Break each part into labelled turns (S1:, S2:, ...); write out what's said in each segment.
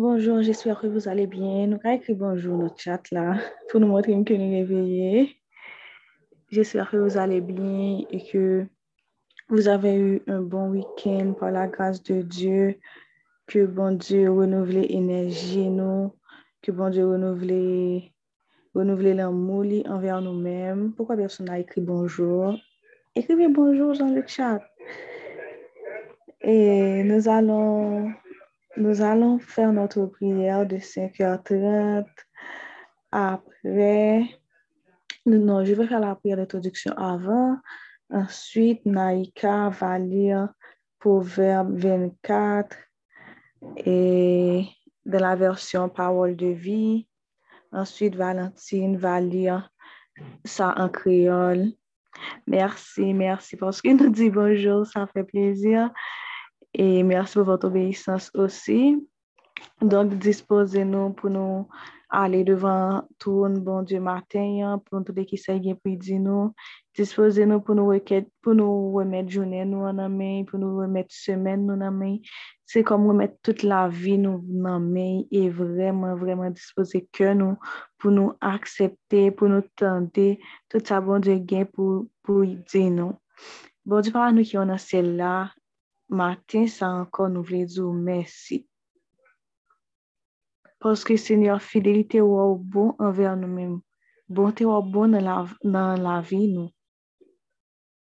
S1: Bonjour, j'espère que vous allez bien. Nous avons écrit bonjour le chat là pour nous montrer que nous réveillés. J'espère que vous allez bien et que vous avez eu un bon week-end par la grâce de Dieu. Que bon Dieu renouvelle l'énergie nous, que bon Dieu renouvelle, renouvelle l'amour envers nous-mêmes. Pourquoi personne n'a écrit bonjour? Écrivez bonjour dans le chat. Et nous allons nous allons faire notre prière de 5h30. Après, non, je vais faire la prière d'introduction avant. Ensuite, Naïka va lire Proverbe 24 et de la version Parole de vie. Ensuite, Valentine va lire ça en créole. Merci, merci parce que nous dit bonjour, ça fait plaisir. Et merci pour votre obéissance aussi. Donc, disposez-nous pour nous aller devant tout un bon Dieu matin, pour nous tout qui sait bien puis nous. Disposez-nous pour nous pour nous remettre journée nous en main, pour nous remettre semaine nous en main. C'est comme remettre toute la vie nous en main et vraiment, vraiment disposer que nous pour nous accepter, pour nous tenter tout ça bon Dieu gain pour, pour dire nous. Bon Dieu, par nous qui en a celle-là, matin sa ankon nou vle djou mersi. Paske senyor fidelite waw bon anver nou menm. Bonte waw bon nan la, nan la vi nou.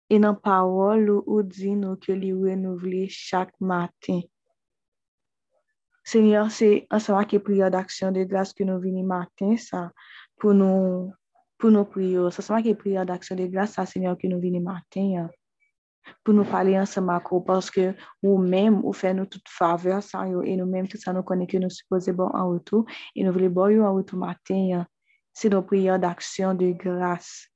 S1: E nan pawol ou ou di nou ke li renouvle chak matin. Senyor, se ansama ki priyo d'aksyon de glas ke nou vini matin sa pou nou, pou nou priyo. Ansama ki priyo d'aksyon de glas sa senyor ke nou vini matin ya. pou nou pale ansama ko, paske ou mèm ou fè nou tout faveur san yo, e nou mèm tout sa nou konen ke nou suppose bon an wotou, e nou vle bon yo an wotou maten ya, se nou priyan d'aksyon de grase.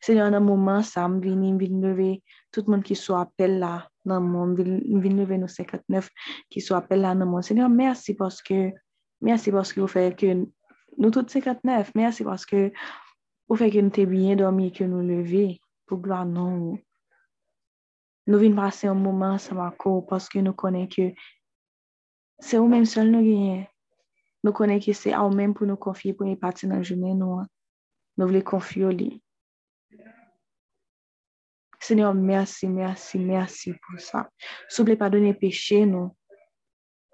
S1: Se yon nan mouman sa, m vini, m vini leve, tout moun ki sou apel la nan moun, m vini leve nou 59 ki sou apel la nan moun. Se yon mersi paske, mersi paske ou fè ke nou tout 59, mersi paske ou fè ke nou te binye dormi ke nou leve. pou gloan non nan ou. Nou vin pase an mouman sa bako paske nou konen ke se ou menm sol nou genyen. Nou konen ke se a ou menm pou nou konfye pou ni pati nan jounen nou an. Nou vle konfyo li. Senyor, mersi, mersi, mersi pou sa. Souple pa donen peche nou.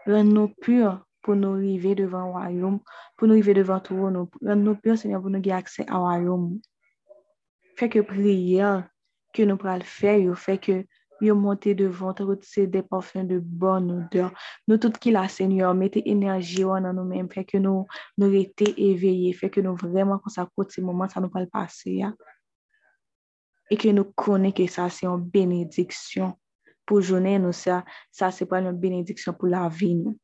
S1: Ren nou pur pou nou rive devan wayoum, pou nou rive devan tou nou. Ren nou pur, senyor, pou nou gen akse a wayoum. Fè ke priya ke nou pral fè yo, fè ke yo monte devan, ta kote se depanfen de bon odeur. Nou tout ki la, Seigneur, mette enerji yo nan nou men, fè ke nou nou rete eveye, fè ke nou vreman kon sa kote se mouman sa nou pral pase ya. E ke nou konen ke sa se yon benediksyon pou jounen nou sa, sa se pral yon benediksyon pou la vi nou.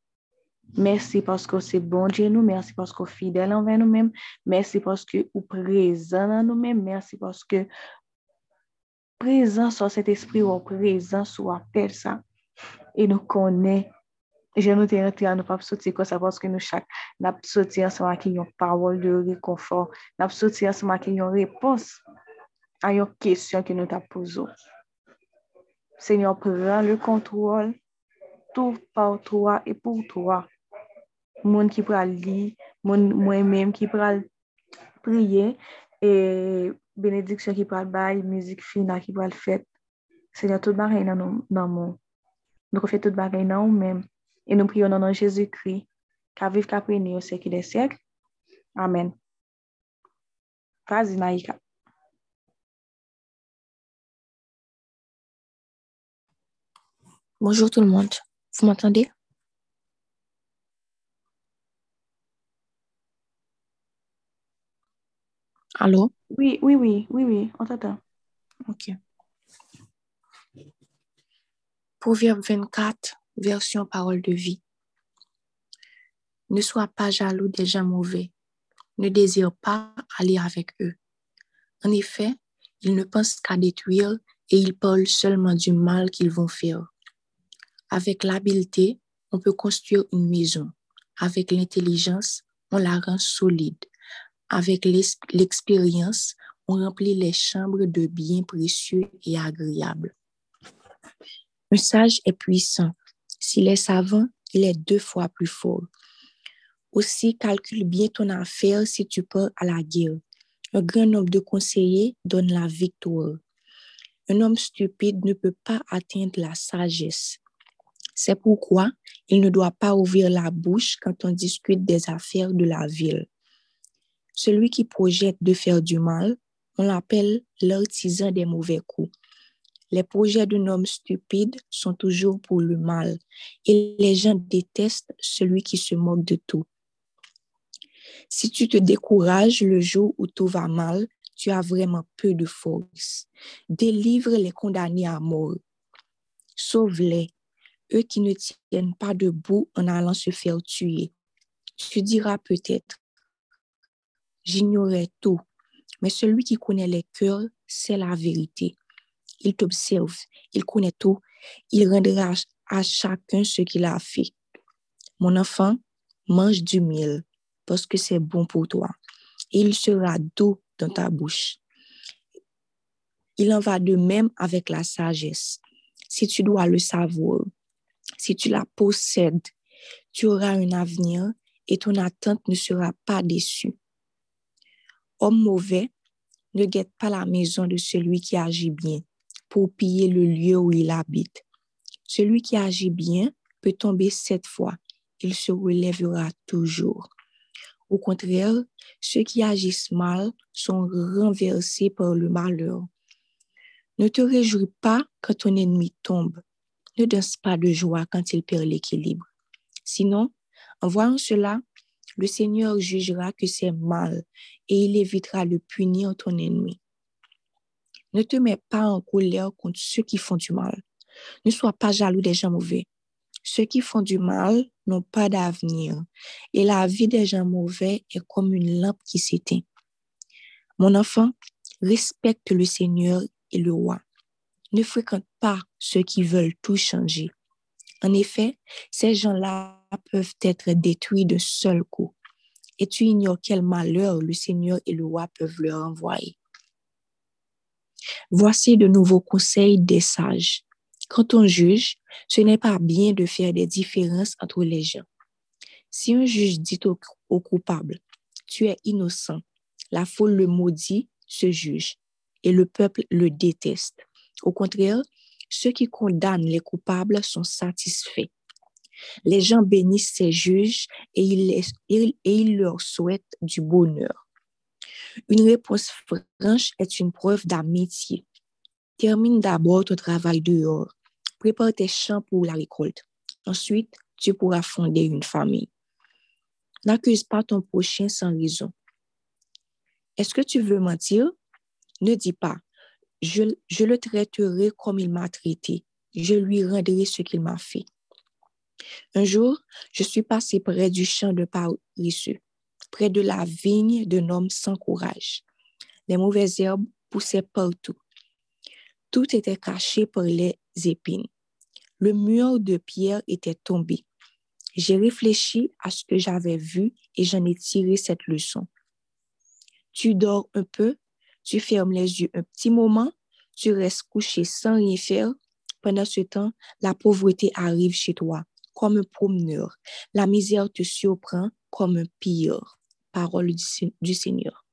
S1: Mersi paske bon ou se bonje nou, mersi paske ou fidel anve nou men, mersi paske ou prezan an nou men, mersi paske prezan sou set espri ou prezan sou apel sa. E nou konen, jen nou te rentre an nou pap soti kwa sa paske nou chak nap soti ansama ki yon parol de rekonfor, nap soti ansama ki yon repons a yon kesyon ki nou tap pouzo. Senyor, pren le kontrol, tout par toi et pour toi. Monde qui pourra lire, moi-même qui pourra prier et bénédiction qui pourra bail, musique fine qui pourra le faire. Seigneur, tout bagaille dans nous, dans mon. Nous faisons tout bagaille dans nous-mêmes. Et nous prions dans Jésus-Christ, qu'à vivre qu'à au siècle des siècles. Amen. Vas-y, Naïka.
S2: Bonjour tout le monde. Vous m'entendez? Allô?
S1: Oui, oui, oui, oui, oui, on t'entend.
S2: Ok. Proverbe 24, version parole de vie. Ne sois pas jaloux des gens mauvais. Ne désire pas aller avec eux. En effet, ils ne pensent qu'à détruire et ils parlent seulement du mal qu'ils vont faire. Avec l'habileté, on peut construire une maison. Avec l'intelligence, on la rend solide. Avec l'expérience, on remplit les chambres de biens précieux et agréables. Un sage est puissant. S'il est savant, il est deux fois plus fort. Aussi, calcule bien ton affaire si tu pars à la guerre. Un grand nombre de conseillers donne la victoire. Un homme stupide ne peut pas atteindre la sagesse. C'est pourquoi il ne doit pas ouvrir la bouche quand on discute des affaires de la ville. Celui qui projette de faire du mal, on l'appelle l'artisan des mauvais coups. Les projets d'un homme stupide sont toujours pour le mal et les gens détestent celui qui se moque de tout. Si tu te décourages le jour où tout va mal, tu as vraiment peu de force. Délivre les condamnés à mort. Sauve-les, eux qui ne tiennent pas debout en allant se faire tuer. Tu diras peut-être, j'ignorais tout, mais celui qui connaît les cœurs, c'est la vérité. Il t'observe, il connaît tout, il rendra à chacun ce qu'il a fait. Mon enfant, mange du miel parce que c'est bon pour toi. Il sera doux dans ta bouche. Il en va de même avec la sagesse. Si tu dois le savoir, si tu la possèdes, tu auras un avenir et ton attente ne sera pas déçue. Homme mauvais, ne guette pas la maison de celui qui agit bien pour piller le lieu où il habite. Celui qui agit bien peut tomber sept fois, il se relèvera toujours. Au contraire, ceux qui agissent mal sont renversés par le malheur. Ne te réjouis pas quand ton ennemi tombe. Ne danse pas de joie quand il perd l'équilibre. Sinon, en voyant cela, le Seigneur jugera que c'est mal et il évitera de punir ton ennemi. Ne te mets pas en colère contre ceux qui font du mal. Ne sois pas jaloux des gens mauvais. Ceux qui font du mal n'ont pas d'avenir et la vie des gens mauvais est comme une lampe qui s'éteint. Mon enfant, respecte le Seigneur et le roi. Ne fréquente pas ceux qui veulent tout changer. En effet, ces gens-là peuvent être détruits d'un seul coup. Et tu ignores quel malheur le Seigneur et le roi peuvent leur envoyer. Voici de nouveaux conseils des sages. Quand on juge, ce n'est pas bien de faire des différences entre les gens. Si un juge dit au, coupable, tu es innocent, la foule le maudit, ce juge, et le peuple le déteste. Au contraire, ceux qui condamnent les coupables sont satisfaits. Les gens bénissent ces juges et ils leur souhaitent du bonheur. Une réponse franche est une preuve d'amitié. Termine d'abord ton travail dehors. Prépare tes champs pour la récolte. Ensuite, tu pourras fonder une famille. N'accuse pas ton prochain sans raison. Est-ce que tu veux mentir? Ne dis pas, je le traiterai comme il m'a traité. Je lui rendrai ce qu'il m'a fait. Un jour, je suis passé près du champ de paresseux près de la vigne d'un homme sans courage. Les mauvaises herbes poussaient partout. Tout était caché par les épines. Le mur de pierre était tombé. J'ai réfléchi à ce que j'avais vu et j'en ai tiré cette leçon. Tu dors un peu, tu fermes les yeux un petit moment, tu restes couché sans rien faire. Pendant ce temps, la pauvreté arrive chez toi comme un promeneur. La misère te surprend comme un pire. Parole du, Seigneur.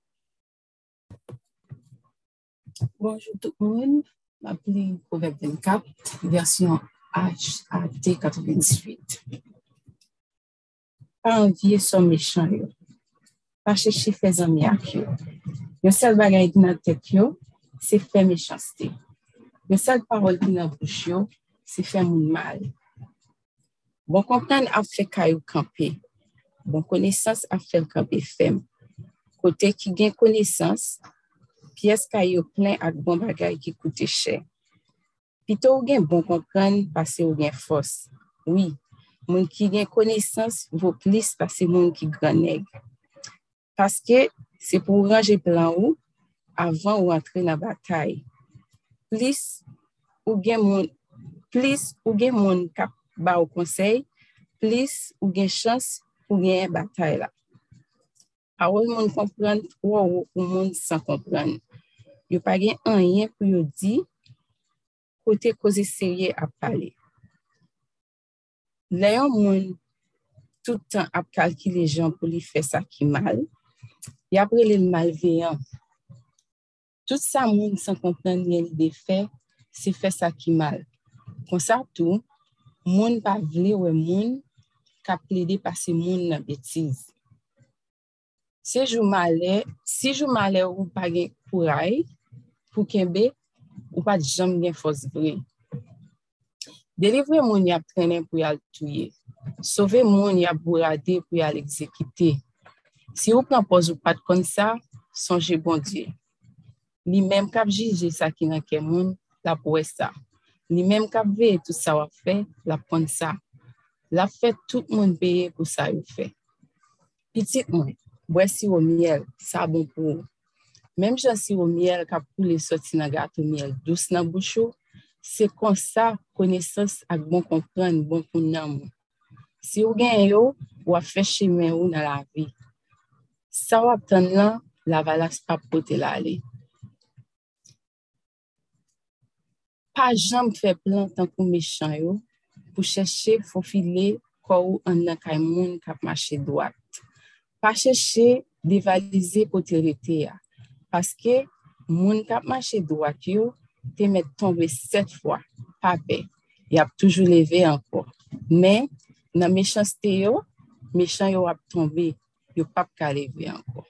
S3: Bonjour tout le monde. Je Proverbe 24, version HAT 98. Pas envier son méchant, pas chercher faire amis avec eux. Le seul bagage qui dans tête, c'est faire méchanceté. Le seul parole qui dans bouche, c'est faire mal. Bon kontan ap fe kayou kampe, bon konesans ap fe kampe fem. Kote ki gen konesans, piyes kayou plen ak bon bagay ki koute chè. Pito ou gen bon kontan, pase ou gen fos. Oui, moun ki gen konesans, vò plis pase moun ki granèk. Paske se pou raje plan ou, avan ou antre na batay. Plis ou gen moun, plis ou gen moun kap ba ou konsey, plis ou gen chans pou gen batay la. A ou moun kompran, ou ou ou moun san kompran. Yo pa gen anyen pou yo di, kote koze serye ap pale. Le yon moun toutan ap kalkile jan pou li fe sa ki mal, yapre le malveyan. Tout sa moun san kompran gen li de fe, se fe sa ki mal. Kon sa tou, moun pa vle we moun ka ple de pase moun nan betiz. Se jou male, si jou male ou pa gen kouray, pou kenbe, ou pa jom gen fos vre. Delivre moun yap trenen pou yal touye. Sove moun yap bourade pou yal ekzekite. Si ou pran pos ou pat kon sa, sonje bon diye. Li menm kap jije sa ki nan ke moun, la pou e sa. Li menm kap ve tout sa wap fe, la pon sa. La fe tout moun beye pou sa yon fe. Pitit moun, bwe si miel, sa bon pou ou. Mem jan si miel kap pou le soti nan gato miel dous nan bouchou, se kon sa konesans ak bon kompren bon pou nan moun. Si ou gen yo, wap fèche men ou nan la vi. Sa wap tan lan, la valas pa pote la li. Pa jan m fè plan tan pou mechan yo, pou chèche fofile kou an nan kay moun kap mache doat. Pa chèche devalize pote rete ya. Paske moun kap mache doat yo, te met tombe set fwa, pa pe, yap toujou leve anko. Men, nan mechanste yo, mechan yo ap tombe, yo pap ka leve anko.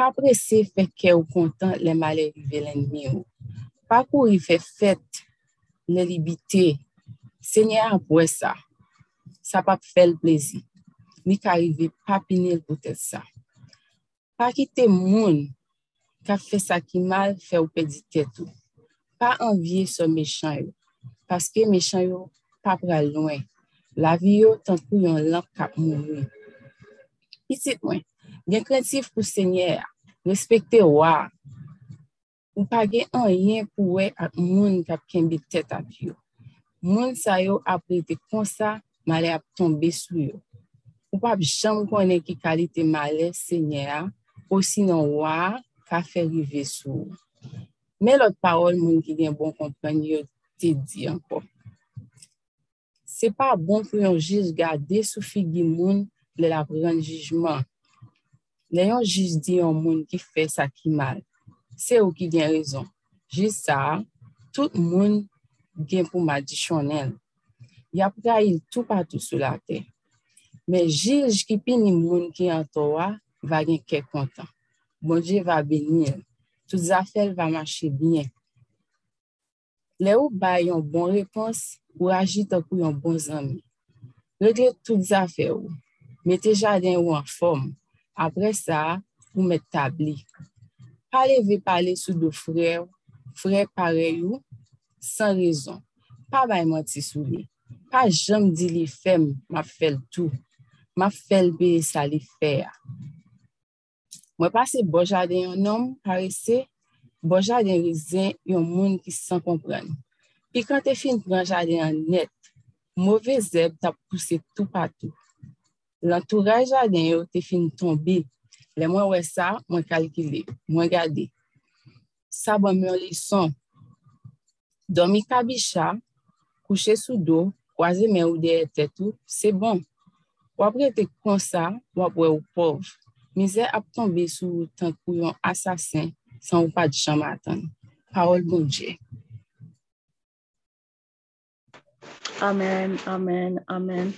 S3: Apre se feke ou kontan le male rive lenmi yo. Pakou yi fe fet, ne libite, se nye apwe sa, sa pa fel plezi, ni ka rive papinil pou tel sa. Pa ki te moun, ka fe sa ki mal, fe ou pedi tetou. Pa anvye se mechan yo, paske mechan yo pa pral lwen, La vi yo tankou yon lank kap moun yo. Pisit mwen, gen kreatif pou se nye, respekte wak, ou pa gen an yen pou we ak moun kap kenbe tet ap yo. Moun sa yo ap rete konsa, male ap tombe sou yo. Ou pa bi chanm konen ki kalite male se nye a, ou sinon waa ka fe rive sou. Men lot parol moun ki gen bon kompany yo te di anko. Se pa bon pou yon jiz gade sou figi moun le la pren jizman. Le yon jiz di yon moun ki fe sa ki mal. se ou ki gen rezon. Jisa, tout moun gen pou ma di madisyonel. Yap ka il tou patou sou la te. Men jij ki pini moun ki an towa, va gen ke kontan. Bonje va benil. Tout zafel va mache bien. Le ou bay yon bon repons, ou aji takou yon bon zami. Regle tout zafel ou. Mete jaden ou an form. Apre sa, ou met tabli. Pale ve pale sou do frè, frè pare yo, san rezon. Pa bay mati sou li. Pa jom di li fem, ma fel tou. Ma fel be sa li fè ya. Mwen pase bojade yon nom, parese, bojade yon rezen yon moun ki san kompren. Pi kan te fin pranjade yon net, mouve zeb ta puse tout patou. Lantouraj jaden yo te fin tombe, Le mwen wè sa, mwen kalkile, mwen gade. Sa ban mwen lison. Domi kabisha, kouche sou do, kwaze men ou deye tetou, se bon. Wapre te konsa, wapwe ou pov. Mize ap tombe sou tan kou yon asasin san ou pa di chan matan. Parol bon dje.
S1: Amen, amen, amen.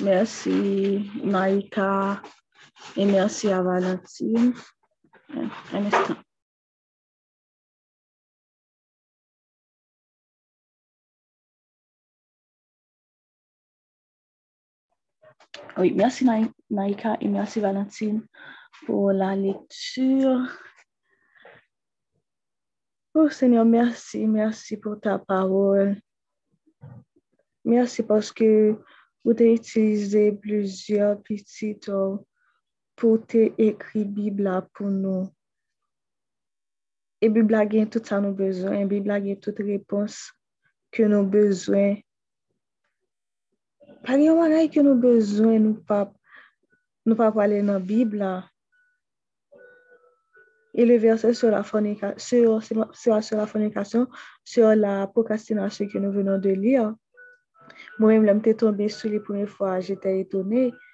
S1: Mersi, Naika. E mersi a Valentine. Un instant. Oui, merci Naïka et merci Valentine pour la lecture. Oh Seigneur, merci, merci pour ta parole. Merci parce que vous avez utilisé plusieurs petits pou te ekri Bibla pou nou. E Bibla gen tout sa nou bezwen, e Bibla gen tout repons ke nou bezwen. Par yon manay ke nou bezwen nou pa, nou pa pale nan Bibla. E le verse sur la fornication, sur, sur, sur la fornication, sur la procrastination ke nou venon de li. Mwen mwen te tombe sou li pounen fwa, jete etone. E,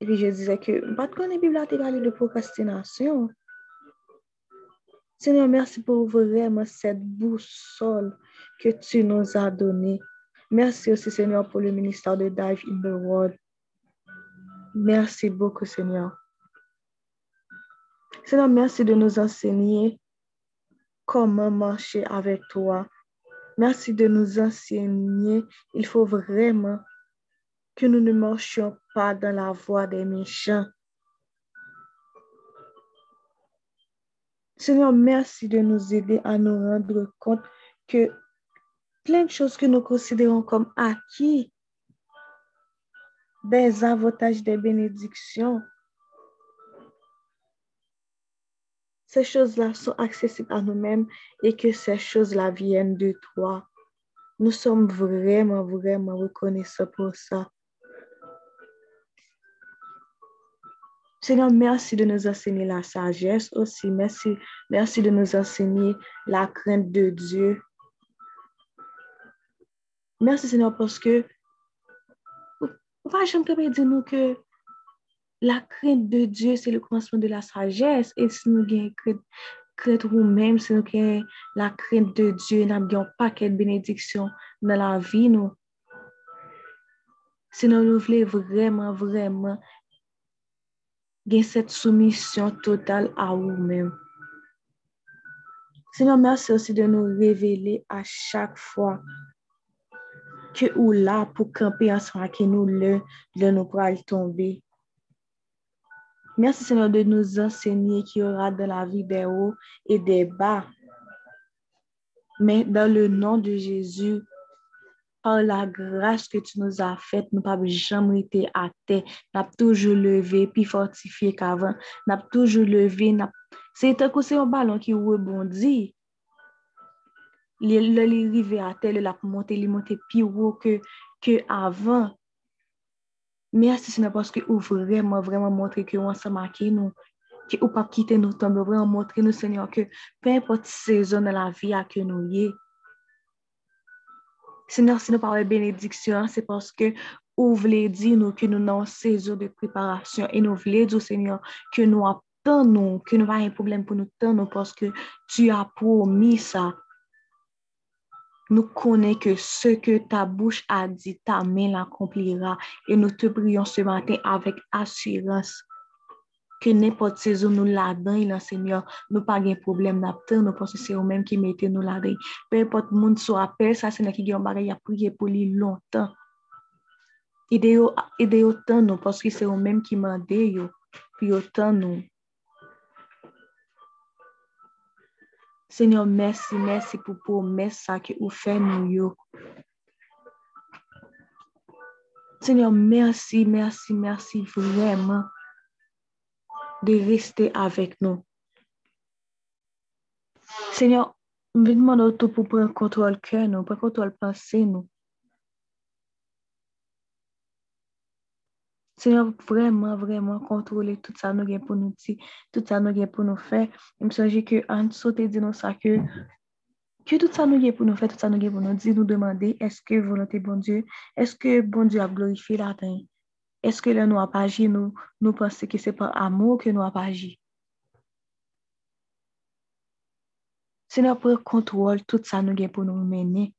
S1: Et puis, je disais que, pas de connaître la là, parlé de procrastination. Seigneur, merci pour vraiment cette boussole que tu nous as donnée. Merci aussi, Seigneur, pour le ministère de Dive in the World. Merci beaucoup, Seigneur. Seigneur, merci de nous enseigner comment marcher avec toi. Merci de nous enseigner. Il faut vraiment que nous ne marchions pas dans la voie des méchants. Seigneur, merci de nous aider à nous rendre compte que plein de choses que nous considérons comme acquis, des avantages, des bénédictions, ces choses-là sont accessibles à nous-mêmes et que ces choses-là viennent de toi. Nous sommes vraiment, vraiment reconnaissants pour ça. Seigneur, merci de nous enseigner la sagesse aussi. Merci, merci de nous enseigner la crainte de Dieu. Merci Seigneur parce que on va jamais dire nous que la crainte de Dieu, c'est le commencement de la sagesse. Et si nous avons crainte, nous-mêmes, si nous avons la crainte de Dieu, nous n'avons pas de bénédiction dans la vie, nous. Si nous voulons vraiment, vraiment gagner cette soumission totale à nous-mêmes. Seigneur, merci aussi de nous révéler à chaque fois que ou là pour camper ensemble avec nous, le, le nous pourra tomber. Merci Seigneur de nous enseigner qu'il y aura dans la vie des hauts et des bas. Mais dans le nom de Jésus, par la grâce que tu nous as faite, nous n'avons jamais été à terre. Avons toujours levé, puis fortifié qu'avant. Nous avons toujours levé. C'est un ballon qui rebondit. Il est arrivé à terre, il a monté, il est monté plus haut que, que avant. Merci Seigneur parce que vous vraiment, vraiment montré que vous sommes avec nous, que vous pas quitter nous tomber, vraiment montrer nous Seigneur que peu importe saison de la vie à que nous y Seigneur, si nous parlons de bénédiction, c'est parce que vous voulez dire nous que nous avons saison de préparation et nous voulons dire Seigneur que nous attendons, que nous avons un problème pour nous attendre parce que tu as promis ça. Nous connaissons que ce que ta bouche a dit, ta main l'accomplira. Et nous te prions ce matin avec assurance ke nepot sezon nou la dan, e ilan semyon, nou pa gen problem nap ten, nou pon se se ou menm ki mette nou la dan. Pe pot moun sou apel, sa se ne ki gen bagay apriye pou li lontan. Ide yo, ide yo tan nou, pon se se ou menm ki mande yo, pi yo tan nou. Senyor, mersi, mersi pou pou, mersi sa ki ou fe nou yo. Senyor, mersi, mersi, mersi vreman. de rester avec nous. Seigneur, mwen mwen nou tou pou pren kontrol kè nou, pren kontrol panse nou. Seigneur, vreman, vreman kontrole tout sa nou gen pou nou ti, tout sa nou gen pou nou fe. Mwen soje ke an sote di nou sa ke, ke tout sa nou gen pou nou fe, tout sa nou gen pou nou di, nou demande, eske volante bon Diyo, eske bon Diyo a glorifi la ten. eske le nou apaji nou, nou pense ki se pa amou ke nou apaji. Se nou pou kontrol tout sa nou gen pou nou mene.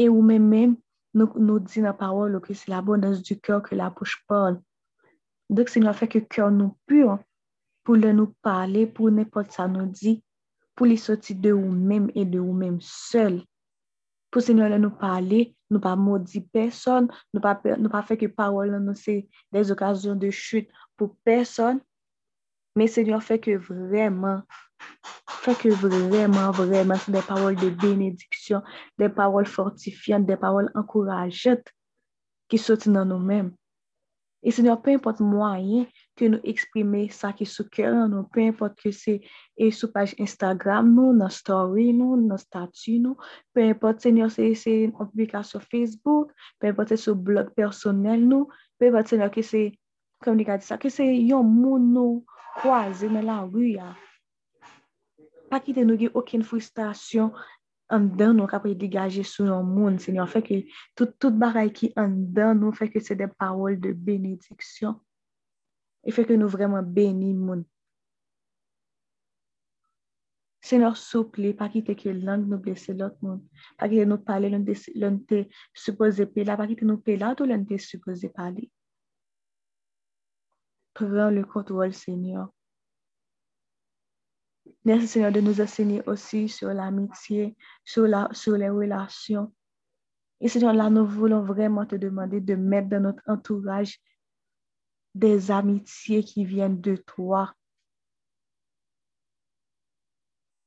S1: E ou men men, nou, nou di nan parol ou ki se la bonans du kèr ke la pouche pol. Dok se nou a fek kèr nou pur pou le nou pale, pou ne pot sa nou di, pou li soti de ou men e de ou men sel. Pou se nou a le nou pale, nous pas maudire personne, nous pas, nous pas que parole, nous, c'est des occasions de chute pour personne. Mais Seigneur, fait que vraiment, fait que vraiment, vraiment, c'est des paroles de bénédiction, des paroles fortifiantes, des paroles encourageantes qui sortent dans nous-mêmes. Et Seigneur, peu importe moyen ke nou eksprime sa ki sou kèr nou, pe import ke se e sou page Instagram nou, nan story nou, nan statu nou, pe import se nyon se, se yon publikasyon Facebook, pe import se sou blog personel nou, pe import se nyon ke se, kom di ka di sa, ke se yon moun nou kwa zi men la wya. Pa ki te nou ge oken frustrasyon an dan nou kapre degaje sou yon moun, se nyon feke tout, tout baray ki an dan nou feke se de parol de benediksyon. E fè ke nou vreman beni moun. Seigneur, souple, pa ki te ke lang nou blese lot moun, pa ki te nou pale loun te suppose pe la, pa ki te nou pe la, tou loun te suppose pale. Pren le kontrol, Seigneur. Merci Seigneur de nous enseigner aussi sur l'amitié, sur, la, sur les relations. Et Seigneur, là, nous voulons vraiment te demander de mettre dans notre entourage des amitiés qui viennent de toi.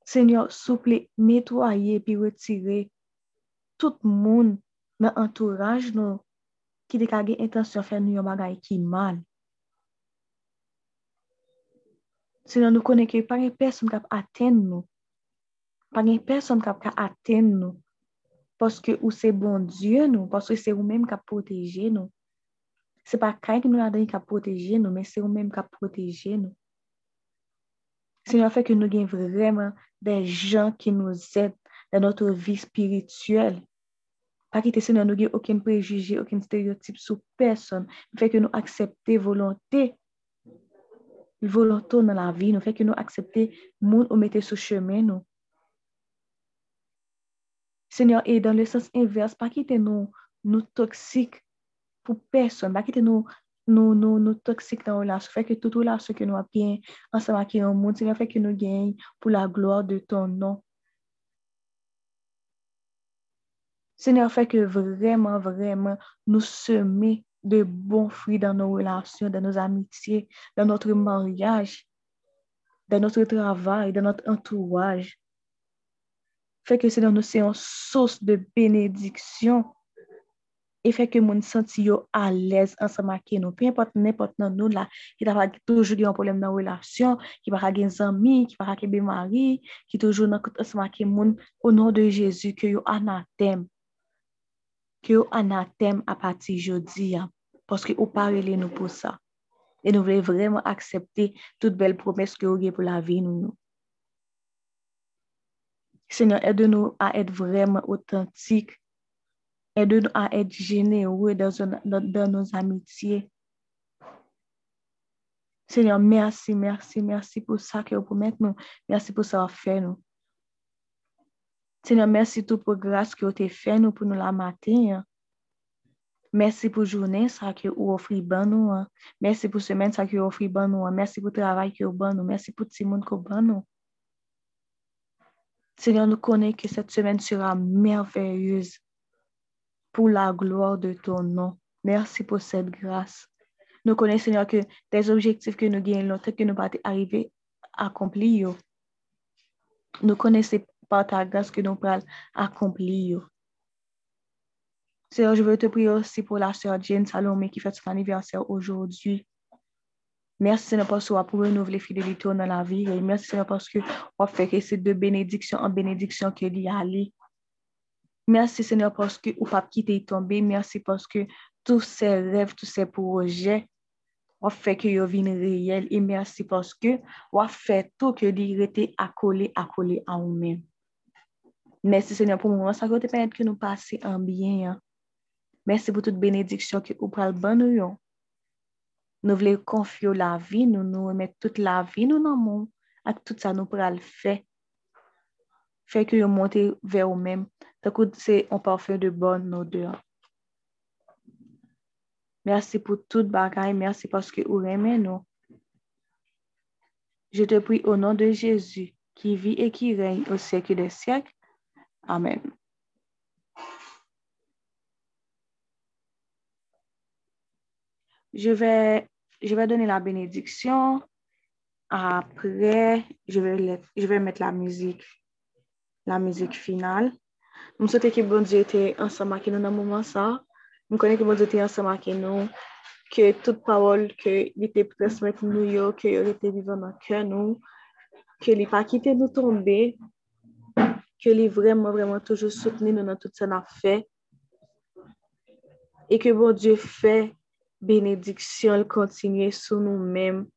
S1: Seigneur, souple, nettoyer puis retirer tout moun nan entourage nou ki de kage intansyon fè nou yon bagay ki mal. Seigneur, nou konen ki pa gen person kap aten nou. Pa gen person kap ka aten nou. Paske ou se bon Diyo nou, paske se ou men kap proteje nou. Ce n'est pas quelqu'un qui nous a donné qui protégé nous, mais c'est vous-même qui protégé nous. Seigneur, fait que nous ayons vraiment des gens qui nous aident dans notre vie spirituelle. Pas quitter, nous n'avons aucun préjugé, aucun stéréotype sur personne. Fait que nous accepter volonté volonté dans la vie, fait que nous accepter monde ou mettre sur chemin nous. Seigneur, et dans le sens inverse, pas quitter nous, nous toxiques personne, pas quitter nous, nous, nous, nous toxiques dans la relation, fait que tout ce que nous avons bien ensemble avec le monde, Seigneur, fait que nous gagnons pour la gloire de ton nom. Seigneur, fait que vraiment, vraiment, nous semer de bons fruits dans nos relations, dans nos amitiés, dans notre mariage, dans notre travail, dans notre entourage. Fait que dans nous, une source de bénédiction. Et fait que mon senti à l'aise ensemble avec nous. Peu importe n'importe nous là, qui a toujours un problème dans la relation, qui va avoir des amis, qui va avoir des maris, qui toujours ensemble avec nous, au nom de Jésus, que yo anathème que vous anathème à partir d'aujourd'hui, hein, parce que vous parlez nous pour ça. Et nous voulons vraiment accepter toute belle promesse que vous avez pour la vie. Nous. Seigneur, aide-nous à être vraiment authentiques. Aide-nous à être généreux dans, dans nos amitiés. Seigneur, merci, merci, merci pour ça que vous promettez nous. Merci pour ça que vous faites nous. Seigneur, merci tout pour grâce que vous avez fait nous pour nous la matin. Hein. Merci pour journée ça que vous offrez ban nous. Hein. Merci pour semaine ça que vous offrez ban nous. Hein. Merci pour travail que vous ban nous. Merci pour tout le monde que vous ban nous. Seigneur, nous connaissons que cette semaine sera merveilleuse pour la gloire de ton nom. Merci pour cette grâce. Nous connaissons, Seigneur, que des objectifs que nous gagnons, que nous pas arriver à accomplir. Nous connaissons par ta grâce que nous pourrons accomplir. Seigneur, je veux te prier aussi pour la sœur Jane Salomé qui fait son anniversaire aujourd'hui. Merci Seigneur parce que pour renouveler fidélité dans la vie. Et merci Seigneur parce que on fait que c'est de bénédiction en bénédiction que y aller. Merci Seigneur parce que ou pas qui t'est tombé. Merci parce que tous ces rêves, tous ces projets on fait que yo vin réel et merci parce que on fait tout que li rete accolé accolé à nous-mêmes. Merci Seigneur pour moment ça te permettre que nous passer en bien. Merci pour toute bénédiction que ou pral ban nous. Nous voulons confier la vie, nous nous remettre toute la vie nous dans mon avec tout ça nous pral fait le faire. Faire que nous monter vers nous-mêmes. C'est un parfum de bonne odeur. Merci pour toute bagaille. Merci parce que vous aimez nous. Je te prie au nom de Jésus qui vit et qui règne au siècle des siècles. Amen. Je vais, je vais donner la bénédiction. Après, je vais, je vais mettre la musique, la musique finale. Je souhaite que bon Dieu était ensemble avec nous dans ce moment ça. Je connais que bon Dieu était ensemble avec nous. Que toute parole que il était transmettre nous, que il était vivant dans cœur nous, que il pas quitté nous tomber, que lui vraiment, vraiment toujours soutenu nous dans tout ce qu'on a fait. Et que bon Dieu fait bénédiction continue sur nous-mêmes.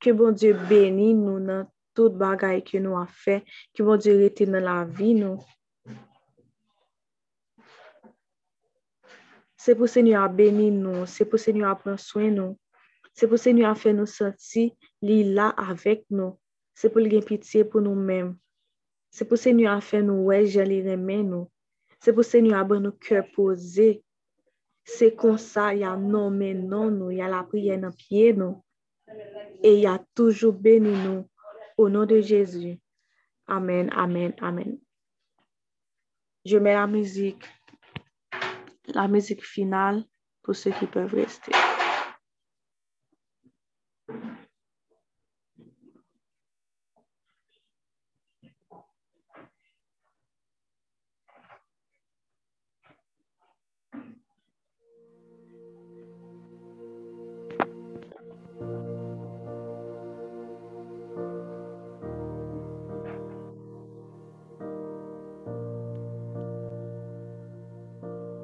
S1: Que bon Dieu bénisse nous dans tout bagay ki nou a fe, ki bon Diyo rete nan la vi nou. Se pou se nou a beni nou, se pou se nou a prenswen nou, se pou se nou a fe nou senti li la avek nou, se pou li gen pitiye pou nou menm. Se pou se nou a fe nou wej jali remen nou, se pou se nou a ban nou kèr pose, se konsa ya non men non nou, ya la priye nan piye nou, e ya toujou beni nou, au nom de Jésus. Amen, amen, amen. Je mets la musique, la musique finale pour ceux qui peuvent rester.